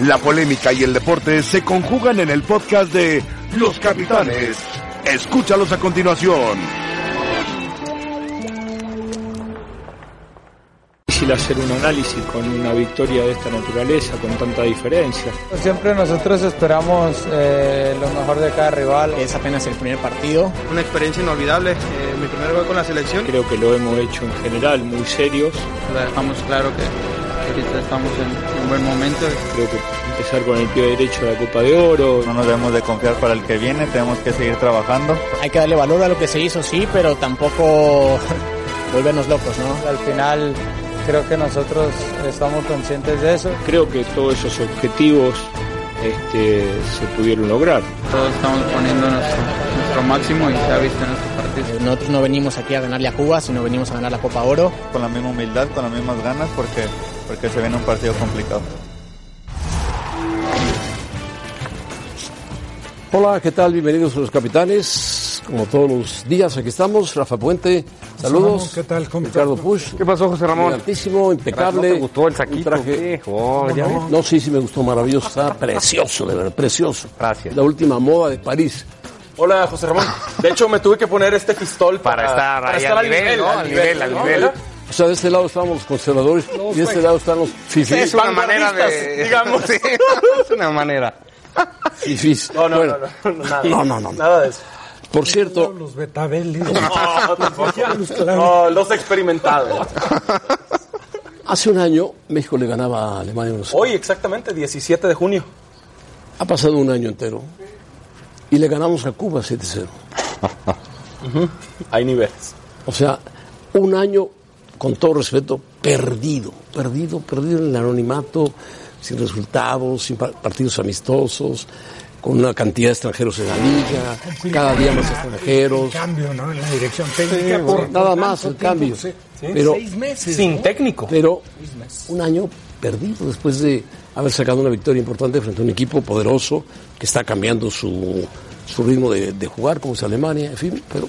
La polémica y el deporte se conjugan en el podcast de Los Capitanes. Escúchalos a continuación. difícil hacer un análisis con una victoria de esta naturaleza, con tanta diferencia. Siempre nosotros esperamos eh, lo mejor de cada rival. Es apenas el primer partido. Una experiencia inolvidable, eh, mi primer gol con la selección. Creo que lo hemos hecho en general muy serios. Dejamos claro que ahorita estamos en un buen momento. Creo que empezar con el pie derecho de la Copa de Oro. No nos debemos de confiar para el que viene, tenemos que seguir trabajando. Hay que darle valor a lo que se hizo, sí, pero tampoco volvernos locos, ¿no? Al final creo que nosotros estamos conscientes de eso. Creo que todos esos objetivos este, se pudieron lograr. Todos estamos poniendo nuestro, nuestro máximo y se ha visto en estos partidos. Nosotros no venimos aquí a ganarle a Cuba, sino venimos a ganar la Copa Oro. Con la misma humildad, con las mismas ganas, porque, porque se viene un partido complicado. Hola, ¿qué tal? Bienvenidos a los capitanes. Como todos los días, aquí estamos. Rafa Puente, saludos. ¿Qué tal? ¿Cómo Ricardo? Push. ¿Qué pasó, José Ramón? Elegantísimo, impecable. ¿No te gustó el saquito? Un traje-. Oh, ya ves. No, sí, sí me gustó, maravilloso. Está precioso, de verdad, precioso. Gracias. La última moda de París. Hola, José Ramón. De hecho, me tuve que poner este pistol para, Para estar ahí al nivel, ¿no? Al nivel, al nivel. O sea, de este lado estamos los conservadores y de este lado están los fifís. Es una manera de... digamos. Sí, es una manera. Fifís. No, no, Bueno, no, no, nada. No, no, no. Nada de eso. Por cierto, Los Betabelli. No, los experimentados. hace un año México le ganaba a Alemania. Hoy, exactamente, 17 de junio. Ha pasado un año entero y le ganamos a Cuba 7-0. Hay niveles. O sea, un año, con todo respeto, perdido, perdido, perdido en el anonimato, sin resultados, sin pa- partidos amistosos, con una cantidad de extranjeros en la liga, cada día más extranjeros. Cambio, ¿no? En la dirección técnica. por- Nada más el cambio. sí. Pero, Seis meses. Sin técnico. pero un año perdido después de haber sacado una victoria importante frente a un equipo poderoso que está cambiando su, su ritmo de, de jugar, como es Alemania, en fin, pero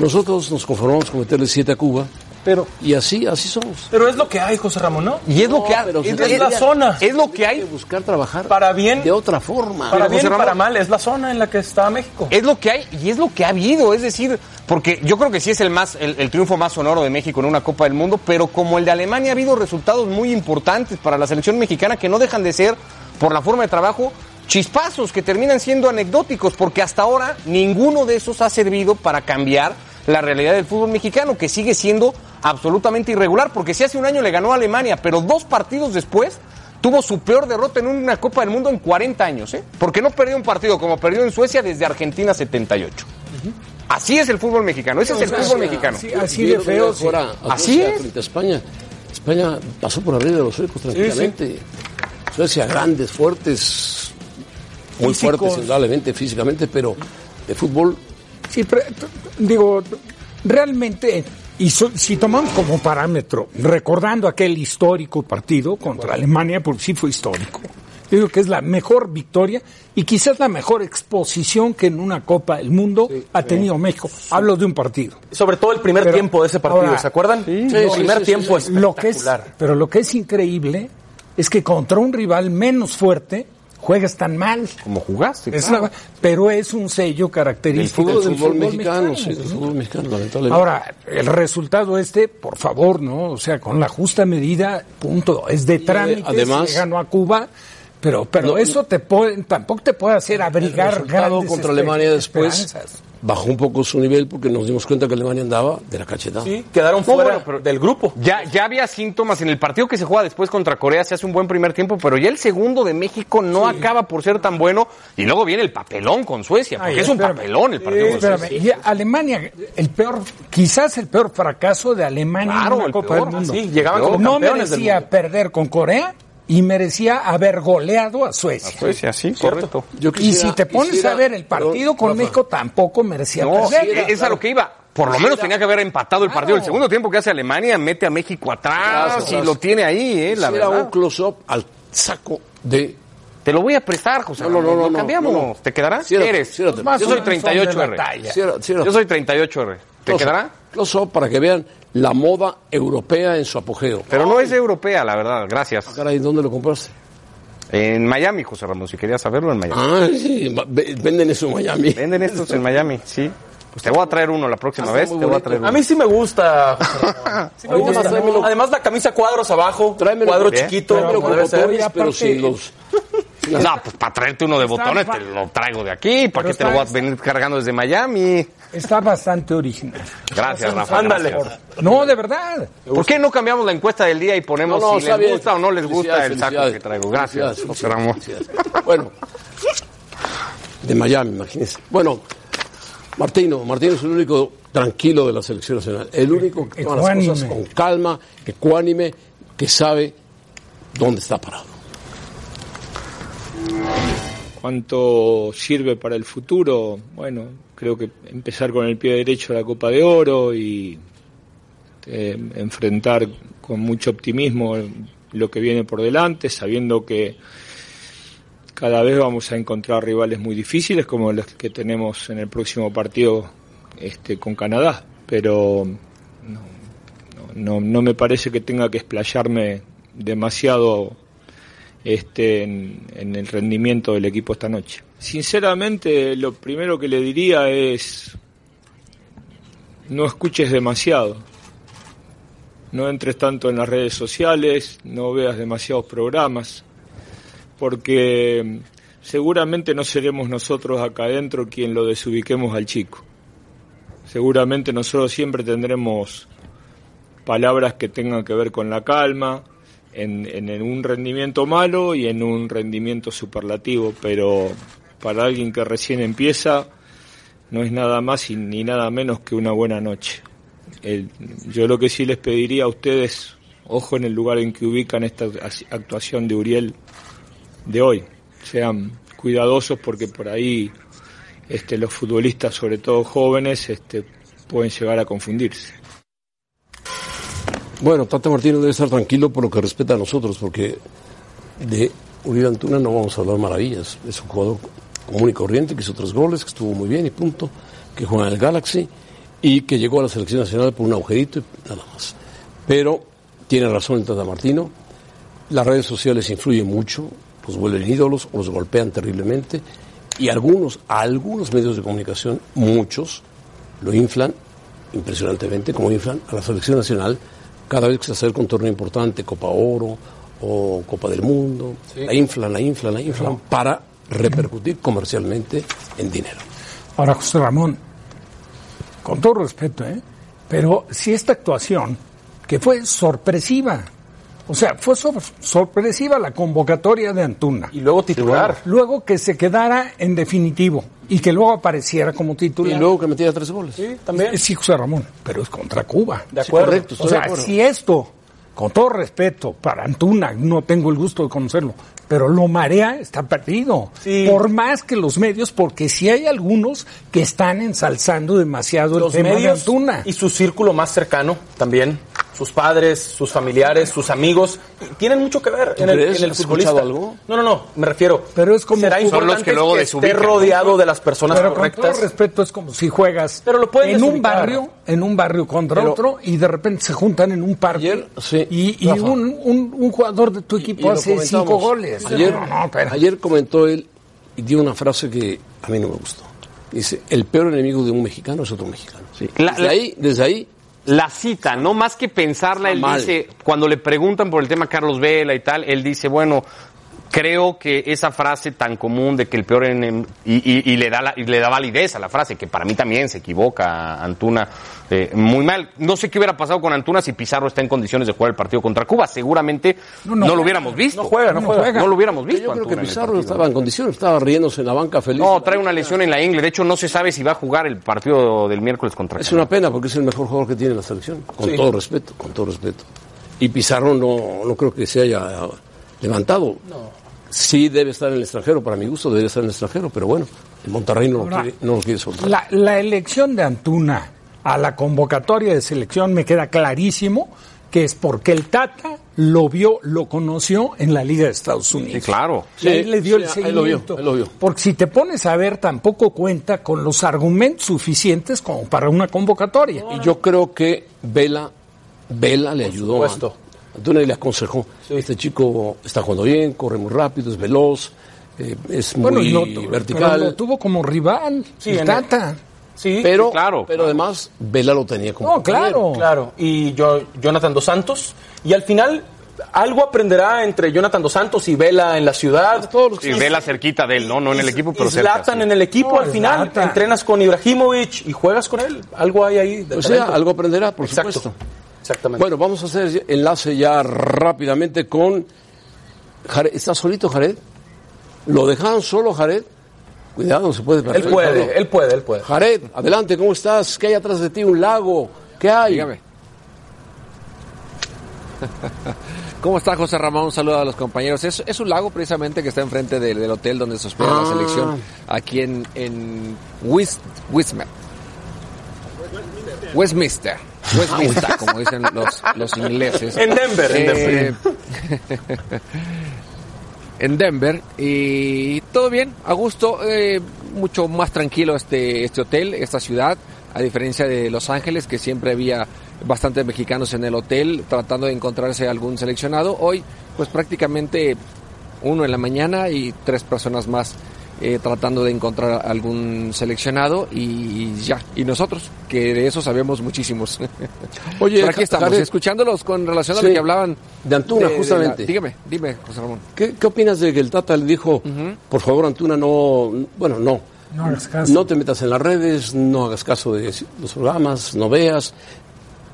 nosotros nos conformamos con meterle siete a Cuba Pero, y así, así somos. pero es lo que hay, José Ramón, ¿no? Y es lo que hay. pero Es, la zona. Es lo que Hay que buscar trabajar Para bien- de otra forma. Para bien Ramón. para mal, es la zona en la que está México. Es lo que hay y es lo que ha habido, es decir, porque yo creo que sí es el más el, el triunfo más sonoro de México en una Copa del Mundo, pero como el de Alemania ha habido resultados muy importantes para la selección mexicana que no dejan de ser por la forma de trabajo chispazos que terminan siendo anecdóticos, porque hasta ahora ninguno de esos ha servido para cambiar la realidad del fútbol mexicano, que sigue siendo absolutamente irregular, porque si hace un año le ganó a Alemania, pero dos partidos después tuvo su peor derrota en una Copa del Mundo en 40 años, ¿eh? Porque no perdió un partido como perdió en Suecia desde Argentina 78. Así es el fútbol mexicano, ese es el fútbol mexicano. Así, así de feo. sí. Así es. Frente a España. España pasó por arriba de los suecos tranquilamente. Suecia, grandes, fuertes, muy Físicos. fuertes indudablemente físicamente, pero de fútbol Sí, pero, digo, realmente, y so- si tomamos como parámetro, recordando aquel histórico partido contra Alemania, porque sí fue histórico, yo digo que es la mejor victoria y quizás la mejor exposición que en una Copa del Mundo ha tenido México. Hablo de un partido. Sobre todo el primer Pero tiempo de ese partido, ahora- ¿se acuerdan? Sí, el primer tiempo sí, es Lo que es, espectacular. pero lo que es increíble es que contra un rival menos fuerte juegas tan mal. Como jugaste. Es claro. la- pero es un sello el característico fútbol, del del fútbol mexicano, sí, mexicano. del fútbol mexicano, lamentablemente. Ahora, el resultado este, por favor, ¿no? O sea, con la justa medida, punto. Es de trámite, además- se ganó a Cuba, pero, pero No, eso te puede, tampoco te puede hacer el abrigar resultado grandes contra Alemania después esperanzas. Bajó un poco su nivel porque nos dimos cuenta que Alemania andaba de la cachetada. Sí, quedaron No, fuera bueno, pero- del grupo. Ya, ya había síntomas en el partido que se juega después contra Corea, se hace un buen primer tiempo, pero ya el segundo de México no acaba por ser tan bueno. Y luego viene el papelón con Suecia, porque Ay, es un papelón el partido Eh, con espérame, Suecia. y Alemania, el peor, quizás el peor fracaso de Alemania Claro, en el Copa peor, del Mundo. sí, llegaban como no merecía mundo. perder con Corea y merecía haber goleado a Suecia. Suecia, sí, correcto. Yo y si te pones quisiera- a ver el partido con Rafa, México, tampoco merecía No, perder. es a lo que iba. Por lo menos tenía que haber empatado el partido. El segundo tiempo que hace Alemania mete a México atrás y lo tiene ahí, eh, la Quisiera verdad. un close-up al saco de... Te lo voy a prestar, José. No, no, no, no, lo cambiamos. no, no. ¿Te quedará? ¿Qué eres? Más Yo soy menos son de 38R. la talla. Ciérrate, ciérrate. Yo soy 38R. ¿Te quedará? Close-up para que vean la moda europea en su apogeo. Pero no es europea, la verdad. Gracias. Caray, ¿dónde lo compraste? En Miami, José Ramón, si querías saberlo, en Miami. Ah, sí, venden eso en Miami. Venden estos en Miami, sí. Pues te voy a traer uno la próxima Está vez. Te voy a traer uno. A mí sí me gusta. Sí me gusta. tráemelo. Además la camisa cuadros abajo, Tráemelo, cuadro ¿eh? chiquito, Tráemelo como pero sin los... No, pues para traerte uno de botones te lo traigo de aquí. ¿Para qué te lo voy a venir cargando desde Miami? Está bastante original. Gracias, Rafa. Ándale. No, de verdad. ¿Por qué no cambiamos la encuesta del día y ponemos No, no, si les bien. gusta o no les gusta el saco que traigo? Gracias, José Ramón. Bueno, de Miami, imagínense. Bueno, Martino, Martino es el único tranquilo de la selección nacional, el único que toma las cosas con calma, ecuánime, que sabe dónde está parado. ¿Cuánto sirve para el futuro? Bueno, creo que empezar con el pie derecho a la Copa de Oro y eh, enfrentar con mucho optimismo lo que viene por delante, sabiendo que cada vez vamos a encontrar rivales muy difíciles como los que tenemos en el próximo partido este, con Canadá, pero no, no, no me parece que tenga que explayarme demasiado este, en, el rendimiento del equipo esta noche. Sinceramente, lo primero que le diría es no escuches demasiado, no entres tanto en las redes sociales, no veas demasiados programas, porque seguramente no seremos nosotros acá adentro quien lo desubiquemos al chico. Seguramente nosotros siempre tendremos palabras que tengan que ver con la calma, en, en- en un rendimiento malo y en un rendimiento superlativo, pero para alguien que recién empieza no es nada más y ni nada menos que una buena noche. El- yo lo que sí les pediría a ustedes, ojo en el lugar en que ubican esta actuación de Uriel de hoy, sean cuidadosos porque por ahí este, los futbolistas, sobre todo jóvenes, este, pueden llegar a confundirse. Bueno, Tata Martino debe estar tranquilo por lo que respeta a nosotros, porque de Uribe Antuna no vamos a hablar maravillas. Es un jugador común y corriente, que hizo tres goles, que estuvo muy bien y punto, que juega en el Galaxy y que llegó a la selección nacional por un agujerito y nada más. Pero tiene razón el Tata Martino, las redes sociales influyen mucho, los vuelven ídolos o los golpean terriblemente y algunos, algunos medios de comunicación, muchos, lo inflan impresionantemente, como inflan a la selección nacional cada vez que se acerca un torneo importante, Copa Oro o Copa del Mundo, la inflan, la inflan, la inflan para repercutir comercialmente en dinero. Ahora, José Ramón, con todo respeto, ¿eh? pero si esta actuación, que fue sorpresiva, o sea, fue sor- sorpresiva la convocatoria de Antuna. Y luego titular. Luego que se quedara en definitivo y que luego apareciera como Y titular. luego que metía tres goles. Sí, también. Sí, José Ramón, pero es contra Cuba. De acuerdo. correcto, O de sea, acuerdo. si esto, con todo respeto, para Antuna, no tengo el gusto de conocerlo, pero lo marea, está perdido. Sí. Por más que los medios, porque sí hay algunos que están ensalzando demasiado Los el tema de medios Antuna. y su círculo más cercano también. Sus padres, sus familiares, sus amigos, tienen mucho que ver en el, en el ¿Has futbolista. escuchado algo? No, no, no, me refiero. Pero es como será son los importante que luego que esté rodeado de las personas Pero con todo correctas. respeto es como si juegas Pero lo pueden en un barrio, en un barrio contra Pero- otro y de repente se juntan en un parque Ayer, sí, y, y un, un- un jugador de tu Y equipo hace cinco goles. Ayer, No, no, pero- ayer comentó él y dio una frase que a mí no me gustó. Dice, el peor enemigo de un mexicano es otro mexicano. La- desde, la- ahí, desde ahí, La cita, no más que pensarla, él Mal. dice, cuando le preguntan por el tema Carlos Vela y tal, él dice, bueno, creo que esa frase tan común de que el peor enem- y, y- y le da la- y le da validez a la frase, que para mí también se equivoca Antuna eh, muy mal. No sé qué hubiera pasado con Antuna si Pizarro está en condiciones de jugar el partido contra Cuba. Seguramente no, No, no. lo hubiéramos visto. No juega, no juega. No lo hubiéramos visto. yo creo que Antuna Pizarro no estaba en condiciones, estaba riéndose en la banca feliz. No, trae una lesión en la ingle. De hecho, no se sabe si va a jugar el partido del miércoles contra Es Canadá. una pena porque es el mejor jugador que tiene la selección, con Sí. todo respeto, con todo respeto. Y Pizarro no, no creo que se haya levantado. Sí debe estar en el extranjero, para mi gusto debe estar en el extranjero, pero bueno, el Monterrey no, lo, quiere, no lo quiere soltar. La, la elección de Antuna a la convocatoria de selección me queda clarísimo que es porque el Tata lo vio, lo conoció en la Liga de Estados Unidos. Sí, claro. Ahí Sí, le dio sí, el ahí lo vio, seguimiento. ahí lo vio. Porque si te pones a ver, tampoco cuenta con los argumentos suficientes como para una convocatoria. Y yo creo que Vela, Vela le ayudó. a- supuesto. Antuna le aconsejó, este chico está jugando bien, corre muy rápido, es veloz, eh, es muy Bueno, y lo, pero vertical. lo tuvo como rival. Sí, el en el- Tata. Sí, pero, claro. pero además Vela lo tenía como No, claro. Claro, y yo, Jonathan Dos Santos. Y al final, algo aprenderá entre Jonathan Dos Santos y Vela en la ciudad. Y Vela cerquita de él, ¿no? No en el equipo, pero y cerca. Zlatan sí. en el equipo No, al final. Zlatan. Entrenas con Ibrahimovic y juegas con él. Algo hay ahí. de O sea, algo aprenderá, por Exacto. supuesto. Exactamente. Bueno, vamos a hacer enlace ya rápidamente con Jared. ¿Está solito Jared? ¿Lo dejaron solo Jared? Cuidado, se puede perder. él puede, él puede, él puede. Jared, adelante, ¿cómo estás? ¿Qué hay atrás de ti? ¿Un lago? ¿Qué hay? Dígame. ¿Cómo está José Ramón? Un saludo a los compañeros. Es, es un lago precisamente que está enfrente del, del hotel donde se hospeda Ah. la selección aquí en, en West, Westminster. Westminster. Westminster, como dicen los, los ingleses. En Denver, en Eh, en Denver y todo bien, a gusto, eh, mucho más tranquilo este, este hotel, esta ciudad, a diferencia de Los Ángeles, que siempre había bastantes mexicanos en el hotel tratando de encontrarse algún seleccionado. Hoy, pues prácticamente uno en la mañana y tres personas más eh, tratando de encontrar algún seleccionado y ya. Y nosotros, que de eso sabemos muchísimos. Oye, Pero aquí estamos, Jared, escuchándolos con relación a Sí, lo que hablaban. de Antuna, justamente. dígame, dime, José Ramón. ¿Qué, qué opinas de que el Tata le dijo, por favor, Antuna, no, bueno, no, No hagas caso. no te metas en las redes, no hagas caso de los programas, no veas,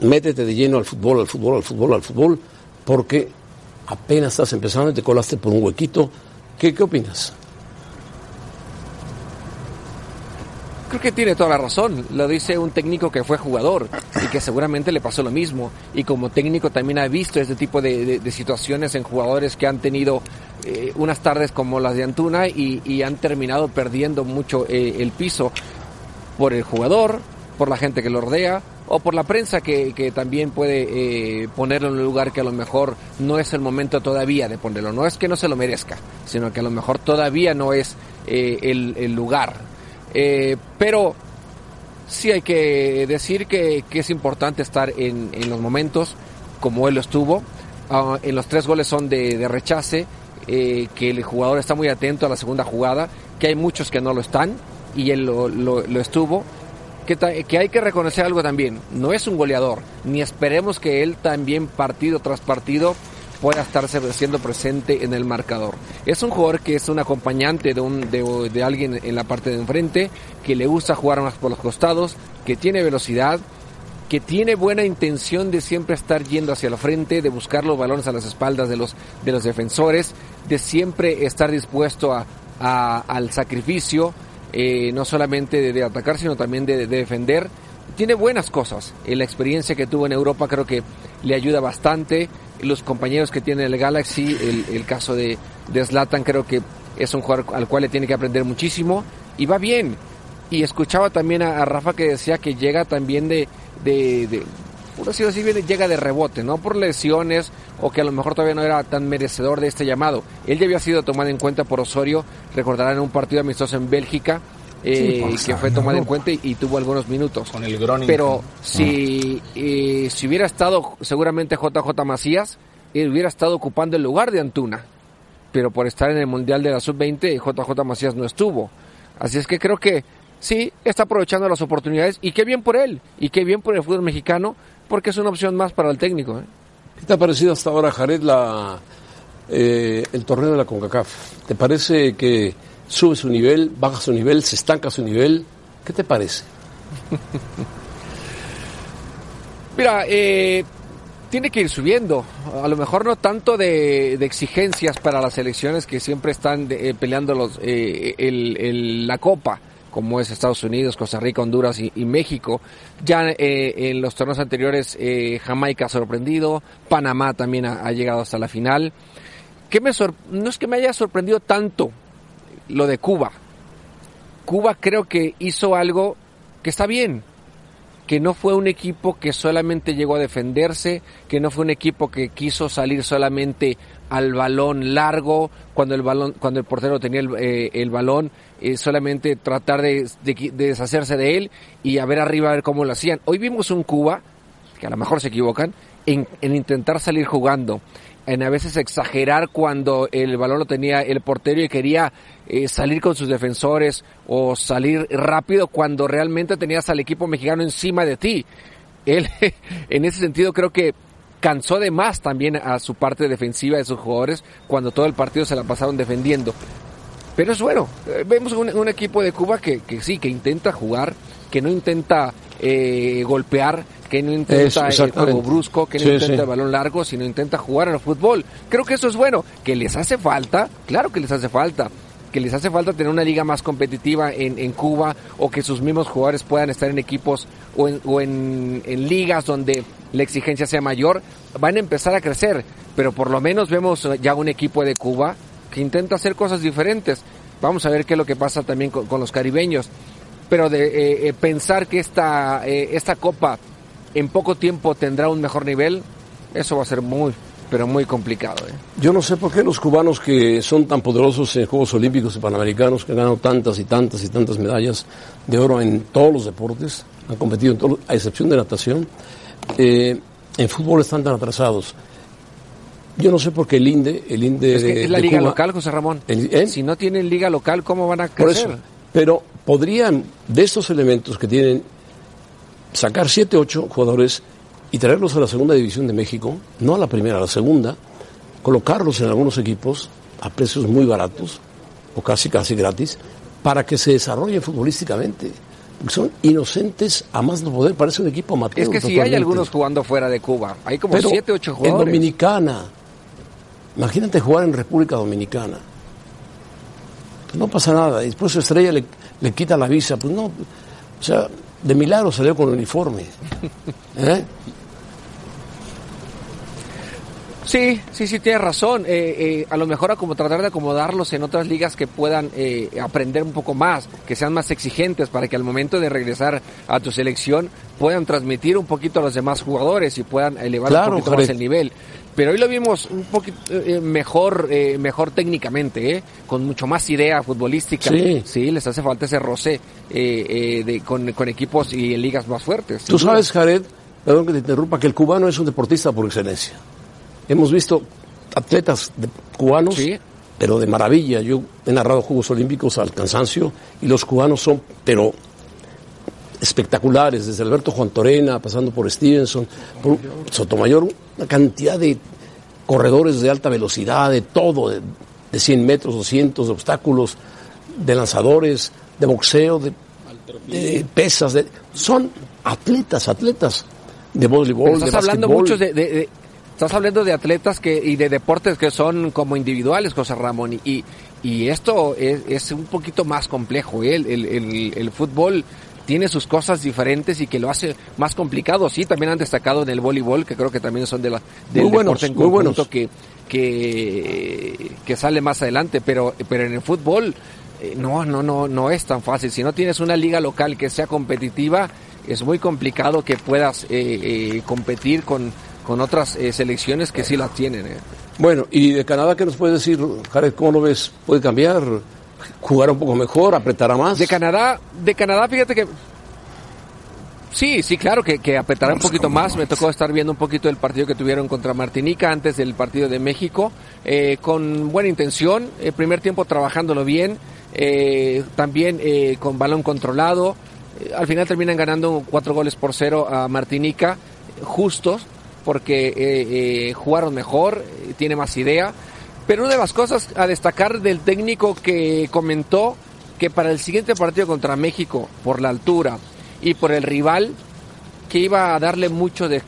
métete de lleno al fútbol, al fútbol, al fútbol, al fútbol, porque apenas estás empezando y te colaste por un huequito. ¿Qué, qué opinas? Creo que tiene toda la razón. Lo dice un técnico que fue jugador y que seguramente le pasó lo mismo. Y como técnico también ha visto este tipo de, de- situaciones en jugadores que han tenido eh, unas tardes como las de Antuna y, han terminado perdiendo mucho eh, el piso por el jugador, por la gente que lo rodea o por la prensa que, que también puede eh, ponerlo en un lugar que a lo mejor no es el momento todavía de ponerlo. No es que no se lo merezca, sino que a lo mejor todavía no es eh, el lugar. Eh, pero sí hay que decir que, que es importante estar en, en los momentos como él lo estuvo. Ah, en los tres goles son de, de rechace, eh, que el jugador está muy atento a la segunda jugada, que hay muchos que no lo están y él lo, lo- lo estuvo. Que, que hay que reconocer algo también, no es un goleador, ni esperemos que él también partido tras partido pueda estarse siendo presente en el marcador. Es un jugador que es un acompañante de, un, de, de alguien en la parte de enfrente, que le gusta jugar más por los costados, que tiene velocidad, que tiene buena intención de siempre estar yendo hacia la frente, de buscar los balones a las espaldas de los, de los defensores, de siempre estar dispuesto a, al sacrificio, eh, no solamente de, atacar, sino también de defender. Tiene buenas cosas. La experiencia que tuvo en Europa creo que le ayuda bastante. Los compañeros que tiene el Galaxy, el, caso de, de Zlatan, creo que es un jugador al cual le tiene que aprender muchísimo. Y va bien. Y escuchaba también a, Rafa que decía que llega también de, de, de por así, viene- llega de rebote, no por lesiones o que a lo mejor todavía no era tan merecedor de este llamado. Él ya había sido tomado en cuenta por Osorio, recordarán en un partido amistoso en Bélgica, eh, que fue tomado en cuenta y, y tuvo algunos minutos. Con el Groningen. Pero si, eh, si hubiera estado seguramente JJ Macías, él hubiera estado ocupando el lugar de Antuna. Pero por estar en el Mundial de la Sub-20, JJ Macías no estuvo. Así es que creo que sí, está aprovechando las oportunidades y qué bien por él. Y qué bien por el fútbol mexicano, porque es una opción más para el técnico. ¿eh? ¿Qué te ha parecido hasta ahora, Jared, la, eh, el torneo de la CONCACAF? ¿Te parece que sube su nivel, baja su nivel, se estanca su nivel? ¿Qué te parece? Mira, eh, tiene que ir subiendo. A lo mejor no tanto de, exigencias para las elecciones que siempre están eh, peleando los, eh, la copa, como es Estados Unidos, Costa Rica, Honduras y, México. Ya eh, en los torneos anteriores Jamaica ha sorprendido, Panamá también ha, llegado hasta la final. ¿Qué me no es que me haya sorprendido tanto lo de Cuba. Cuba creo que hizo algo que está bien, que no fue un equipo que solamente llegó a defenderse, que no fue un equipo que quiso salir solamente al balón largo, cuando el balón, cuando el portero tenía el, eh, el balón, eh, solamente tratar de, deshacerse de él y a ver arriba a ver cómo lo hacían. Hoy vimos un Cuba, que a lo mejor se equivocan, en, en intentar salir jugando, en a veces exagerar cuando el balón lo tenía el portero y quería eh, salir con sus defensores o salir rápido cuando realmente tenías al equipo mexicano encima de ti. Él, en ese sentido, creo que cansó de más también a su parte defensiva de sus jugadores cuando todo el partido se la pasaron defendiendo. Pero es bueno, eh, vemos un, equipo de Cuba que, que sí, que intenta jugar, que no intenta eh, golpear, que no Eso, intenta el juego brusco, que no Sí, intenta sí. el balón largo, sino intenta jugar al fútbol. Creo que eso es bueno. Que les hace falta, claro que les hace falta. Que les hace falta tener una liga más competitiva en, en Cuba o que sus mismos jugadores puedan estar en equipos o en, o en, en ligas donde la exigencia sea mayor, van a empezar a crecer. Pero por lo menos vemos ya un equipo de Cuba que intenta hacer cosas diferentes. Vamos a ver qué es lo que pasa también con, con los caribeños. Pero de eh, eh, pensar que esta, eh, esta copa en poco tiempo tendrá un mejor nivel, eso va a ser muy, pero muy complicado. ¿eh? Yo no sé por qué los cubanos que son tan poderosos en Juegos Olímpicos y Panamericanos, que han ganado tantas y tantas y tantas medallas de oro en todos los deportes, han competido en todos, a excepción de natación, eh, en fútbol están tan atrasados. Yo no sé por qué el INDE, el INDE Es, que de- es la de liga Cuba- local, José Ramón. El- ¿eh? Si no tienen liga local, ¿cómo van a Por crecer? eso. Pero podrían, de estos elementos que tienen, sacar siete, ocho jugadores y traerlos a la segunda división de México, no a la primera, a la segunda, colocarlos en algunos equipos a precios muy baratos o casi, casi gratis, para que se desarrollen futbolísticamente. Son inocentes a más no poder, parece un equipo amateur. Es que si hay algunos jugando fuera de Cuba, hay como Pero siete, ocho En jugadores. Dominicana. Imagínate jugar en República Dominicana. No pasa nada. Y después su estrella le, le quita la visa. Pues no. O sea, de milagro salió con uniforme. ¿Eh? Sí, sí, sí, tienes razón. Eh, eh, a lo mejor a como tratar de acomodarlos en otras ligas que puedan eh, aprender un poco más, que sean más exigentes para que al momento de regresar a tu selección puedan transmitir un poquito a los demás jugadores y puedan elevar Claro, un poquito Jared. más el nivel. Pero hoy lo vimos un poquito eh, mejor, eh, mejor técnicamente, ¿eh? con mucho más idea futbolística. Sí. les hace falta ese roce eh, eh, de, con, con equipos y en ligas más fuertes. Tú sabes, Jared, perdón que te interrumpa, que el cubano es un deportista por excelencia. Hemos visto atletas de- cubanos, pero de maravilla. Yo he narrado Juegos Olímpicos al cansancio y los cubanos son, pero espectaculares, desde Alberto Juan Torena, pasando por Stevenson, por Sotomayor, una cantidad de corredores de alta velocidad, de todo, de, de 100 metros, 200, de obstáculos, de lanzadores, de boxeo, de, de pesas, de- son atletas, atletas de voleibol, Pero de estás hablando mucho de, de- estás hablando de atletas que y de deportes que son como individuales, José Ramón, y, y, y esto es, es un poquito más complejo. ¿eh? El, el, el- el fútbol tiene sus cosas diferentes y que lo hace más complicado. Sí, también han destacado en el voleibol, que creo que también son de la, del Muy buenos, deporte en muy conjunto buenos. que, que, que sale más adelante, pero, pero en el fútbol eh, no, no, no, no es tan fácil. Si no tienes una liga local que sea competitiva, es muy complicado que puedas eh, eh, competir con, con otras eh, selecciones que sí las tienen. eh. Bueno, y de Canadá, ¿qué nos puedes decir, Jared? ¿Cómo lo ves? ¿Puede cambiar? ¿Jugar un poco mejor? ¿Apretará más? De Canadá, de Canadá, fíjate que sí, sí, claro que, que apretará un poquito más. Me tocó estar viendo un poquito el partido que tuvieron contra Martinica antes del partido de México, eh, con buena intención. El primer tiempo trabajándolo bien, eh, también eh, con balón controlado. Eh, al final terminan ganando cuatro goles por cero a Martinica, justos, porque eh, eh, jugaron mejor, eh, tiene más idea. Pero una de las cosas a destacar del técnico que comentó que para el siguiente partido contra México, por la altura y por el rival, que iba a darle mucho eh,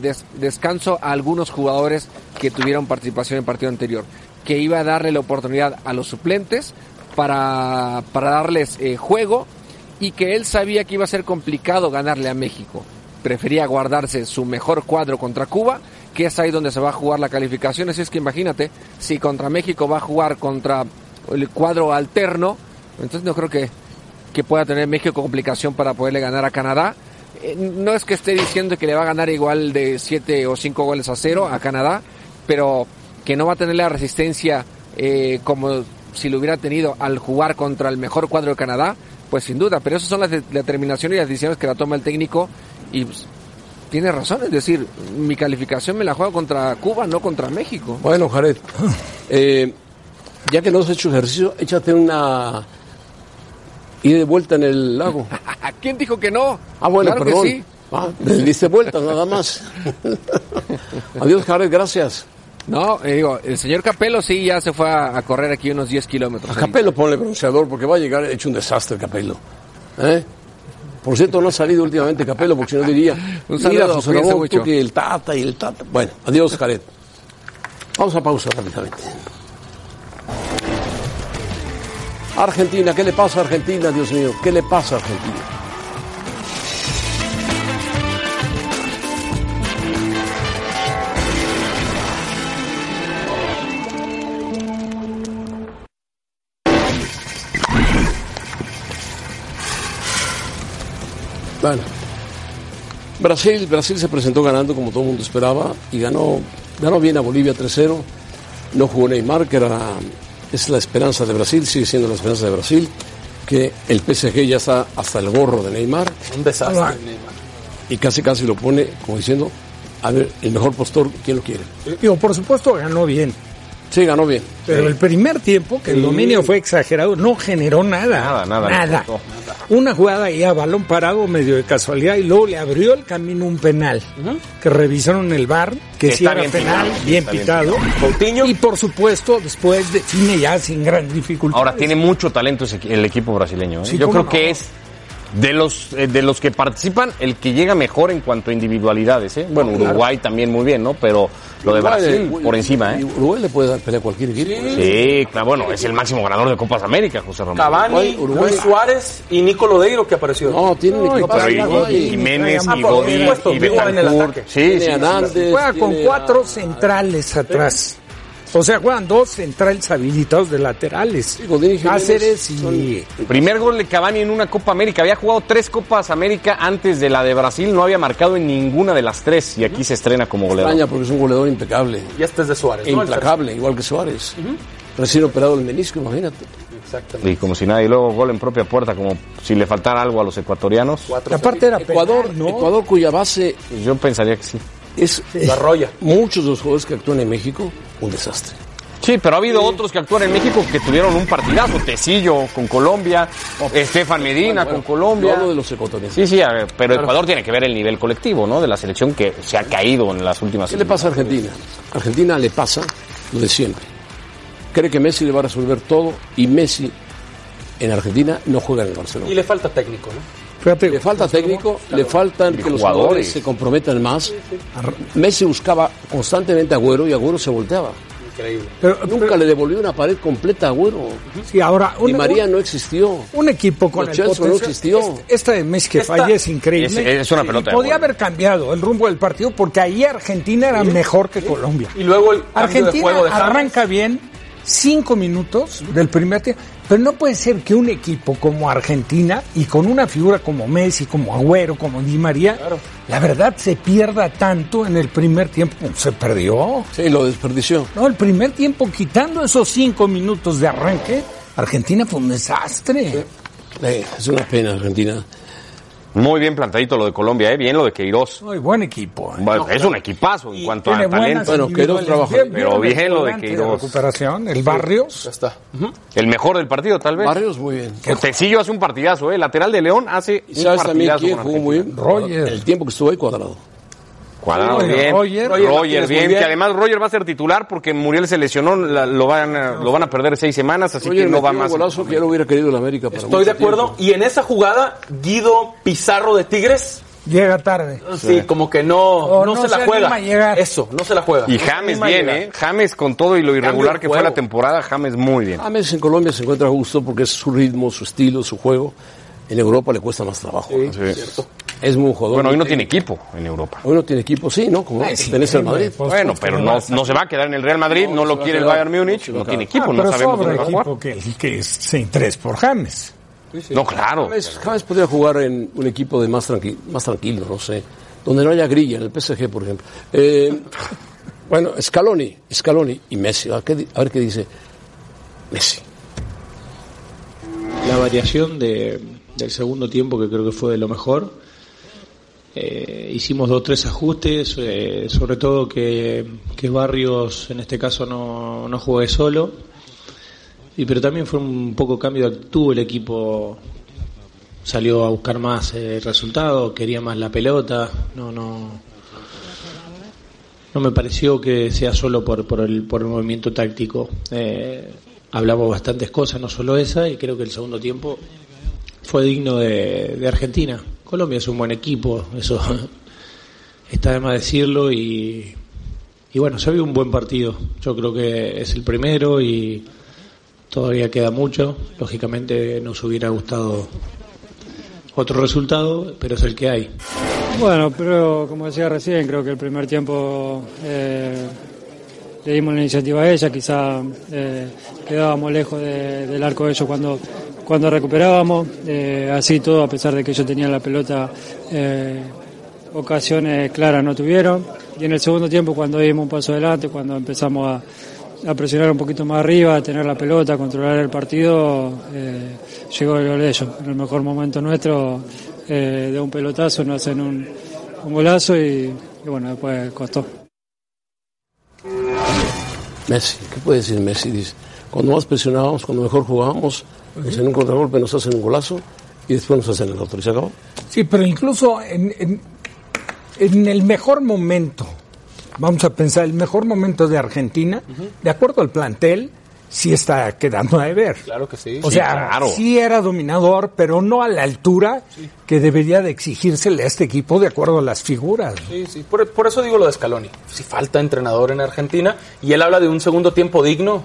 des- descanso a algunos jugadores que tuvieron participación en el partido anterior, que iba a darle la oportunidad a los suplentes para, para darles eh, juego y que él sabía que iba a ser complicado ganarle a México. Prefería guardarse su mejor cuadro contra Cuba, que es ahí donde se va a jugar la calificación. Así es que imagínate, si contra México va a jugar contra el cuadro alterno, entonces no creo que, que pueda tener México complicación para poderle ganar a Canadá. Eh, no es que esté diciendo que le va a ganar igual de 7 o 5 goles a cero a Canadá, pero que no va a tener la resistencia eh, como si lo hubiera tenido al jugar contra el mejor cuadro de Canadá, pues sin duda. Pero esas son las de- determinaciones y las decisiones que la toma el técnico y pues, tiene razón, es decir, mi calificación me la juego contra Cuba, no contra México. Bueno, Jared, eh, ya que no has hecho ejercicio, échate una ida de vuelta en el lago. ¿Quién dijo que no? Ah, bueno, Claro perdón. que sí. Ah, diste vuelta nada más. Adiós, Jared, gracias. No, eh, digo, el señor Capello sí ya se fue a, a correr aquí unos 10 kilómetros. A Capello ponle bronceador porque va a llegar hecho un desastre Capello. ¿Eh? Por cierto, no ha salido últimamente Capello porque si no diría, Un saludo, mira, José Ramón, tú mucho. que el tata y el tata. Bueno, adiós, Jared. Vamos a pausa rápidamente. Argentina, ¿qué le pasa a Argentina, Dios mío? ¿Qué le pasa a Argentina? Bueno, Brasil, Brasil se presentó ganando como todo el mundo esperaba y ganó, ganó bien a Bolivia 3-0. No jugó Neymar, que era, es la esperanza de Brasil, sigue siendo la esperanza de Brasil, que el PSG ya está hasta el gorro de Neymar Un desastre. Ah, y casi casi lo pone como diciendo, a ver, el mejor postor, ¿quién lo quiere? Digo, por supuesto ganó bien. Sí, ganó bien. Pero el primer tiempo, que el dominio fue exagerado, no generó nada. Nada, nada, Nada. Una jugada ahí a balón parado, medio de casualidad, y luego le abrió el camino un penal. Que revisaron el bar, que Que sí era bien penal, pitado, bien bien pitado. Coutinho. Y por supuesto, después define ya sin gran dificultad. Ahora tiene mucho talento ese el equipo brasileño. ¿eh? Sí, Yo creo no. que es de los eh, de los que participan el que llega mejor en cuanto a individualidades. ¿eh? Bueno, Uruguay también muy bien, ¿no? Pero lo de Brasil Uruguay, por encima, ¿eh? Uruguay le puede dar pelea a cualquier equipo. Sí, claro, bueno, es el máximo ganador de Copas América, José Ramón. Cavani, Uruguay, Uruguay. Luis Suárez y Nico Lodeiro que apareció. No, tiene un No, equipo. Pero y- y Jiménez, y Godín, y en el Betancourt. ataque. Sí, sí, Juega con cuatro a- centrales atrás. O sea, juegan dos centrales habilitados de laterales. Jiménez Cáceres y... son- Primer gol de Cavani en una Copa América. Había jugado tres Copas América antes de la de Brasil. No había marcado en ninguna de las tres. Y aquí se estrena como goleador. España porque es un goleador impecable. Y este es de Suárez. E ¿no? Implacable, igual que Suárez. Recién operado el menisco, imagínate. Exactamente. Y como si nada. Y luego gol en propia puerta, como si le faltara algo a los ecuatorianos. Cuatro aparte era Ecuador, penal, ¿no? Ecuador cuya base yo pensaría que sí. es La Roya. muchos de los jugadores que actúan en México, un desastre. Sí, pero ha habido otros que actúan en México que tuvieron un partidazo. Tecillo con Colombia, Estefan Medina Bueno, con Colombia. hablo de los ecuatorianos. Sí, sí, ver, pero Ecuador tiene que ver el nivel colectivo, ¿no? De la selección que se ha caído en las últimas ¿Qué le pasa a Argentina? A Argentina le pasa lo de siempre. Cree que Messi le va a resolver todo y Messi en Argentina no juega en el Y Barcelona. le falta técnico, ¿no? Fíjate, Le falta técnico, le faltan que los jugadores. se comprometan más. Messi buscaba constantemente a Agüero y Agüero se volteaba. Increíble. pero, Nunca le devolvió una pared completa a Agüero. sí, ahora Di un, María un- no existió. un equipo con el Chelsea no existió. este- Esta de Messi que Esta- falla es increíble. Es- es una pelota Podía haber cambiado el rumbo del partido porque ahí Argentina era mejor que Colombia. Y luego el de Argentina juego de arranca bien cinco minutos del primer tiempo, pero no puede ser que un equipo como Argentina y con una figura como Messi, como Agüero, como Di María, la verdad se pierda tanto en el primer tiempo. Se perdió. Sí, lo desperdició. No, el primer tiempo, quitando esos cinco minutos de arranque, Argentina fue un desastre. Eh, es una pena Argentina. Muy bien plantadito lo de Colombia, ¿eh? Bien lo de Queiroz. Muy buen equipo. ¿eh? Bueno, es un equipazo en cuanto a talento. Bueno, Queiroz trabaja Bien, pero bien bien lo de Queiroz. recuperación, el Barrios. Ya está. El mejor del partido, tal vez. Barrios muy bien. Tecillo hace un partidazo, ¿eh? Lateral de León hace ¿Y un sabes también partidazo quién con jugó muy bien? Roger. El tiempo que estuvo ahí cuadrado. Cuadrado Roger, bien. Roger. Roger, muy bien, bien. que además Roger va a ser titular porque Muriel se lesionó, la- lo van a, lo van a perder seis semanas, así que no va más. golazo que ya lo hubiera querido el América para Estoy de acuerdo. tiempo. Y en esa jugada, Guido Pizarro de Tigres, Llega tarde. sí, como que no, no, no se se la juega. anima a llegar. Eso, no se la juega. Y No James a bien. ¿eh? James con todo y lo irregular que fue la temporada, James muy bien. James en Colombia se encuentra a gusto porque es su ritmo, su estilo, su juego. En Europa le cuesta más trabajo. ¿no? Sí. Es muy jugador. Bueno, hoy no tiene equipo en Europa. Hoy no tiene equipo, sí, ¿no? Como pertenece al Madrid. pues, Bueno, pues, pero no, no se va a quedar en el Real Madrid, no lo quiere el Bayern Múnich, no tiene quedar. equipo, Ah, no sabemos dónde va a jugar. equipo que, que se interés por James. No, claro. James, James podría jugar en un equipo de más, tranqui- más tranquilo, no sé. Donde no haya grilla, en el PSG, por ejemplo. Eh, bueno, Scaloni, Scaloni y Messi. A ver, a ver qué dice Messi. la variación de, del segundo tiempo que creo que fue de lo mejor Eh, hicimos dos o tres ajustes, eh, sobre todo que, que Barrios en este caso no, no juegue solo. Y pero también fue un poco cambio de el equipo salió a buscar más eh, resultados, quería más la pelota, no, no, no me pareció que sea solo por, por, el, por el movimiento táctico. Eh, hablamos bastantes cosas, no solo esa, y creo que el segundo tiempo fue digno de Argentina. Colombia es un buen equipo, eso está de más decirlo, y, bueno, se vio un buen partido. Yo creo que es el primero y todavía queda mucho. Lógicamente nos hubiera gustado otro resultado, pero es el que hay. Bueno, pero como decía recién, creo que el primer tiempo eh, le dimos la iniciativa a ella, quizá eh, quedábamos lejos de- del arco de ellos cuando, cuando recuperábamos, eh, así todo, a pesar de que ellos tenían la pelota, eh, ocasiones claras no tuvieron. Y en el segundo tiempo, cuando dimos un paso adelante, cuando empezamos a, presionar un poquito más arriba, a tener la pelota, a controlar el partido, eh, llegó el gol de ellos. En el mejor momento nuestro, de un pelotazo, nos hacen un, un golazo y, y bueno, después costó. Messi, ¿qué puede decir Messi? Dice, cuando más presionábamos, cuando mejor jugábamos, pues en un contragolpe nos hacen un golazo y después nos hacen el otro y se acabó. Sí, pero incluso en, en, en el mejor momento, vamos a pensar, el mejor momento de Argentina, de acuerdo al plantel, sí está quedando a deber. Claro que sí. O sea, sí era dominador, pero no a la altura que debería de exigírsele a este equipo de acuerdo a las figuras. Sí, sí. Por, por eso digo lo de Scaloni. Si falta entrenador en Argentina y él habla de un segundo tiempo digno,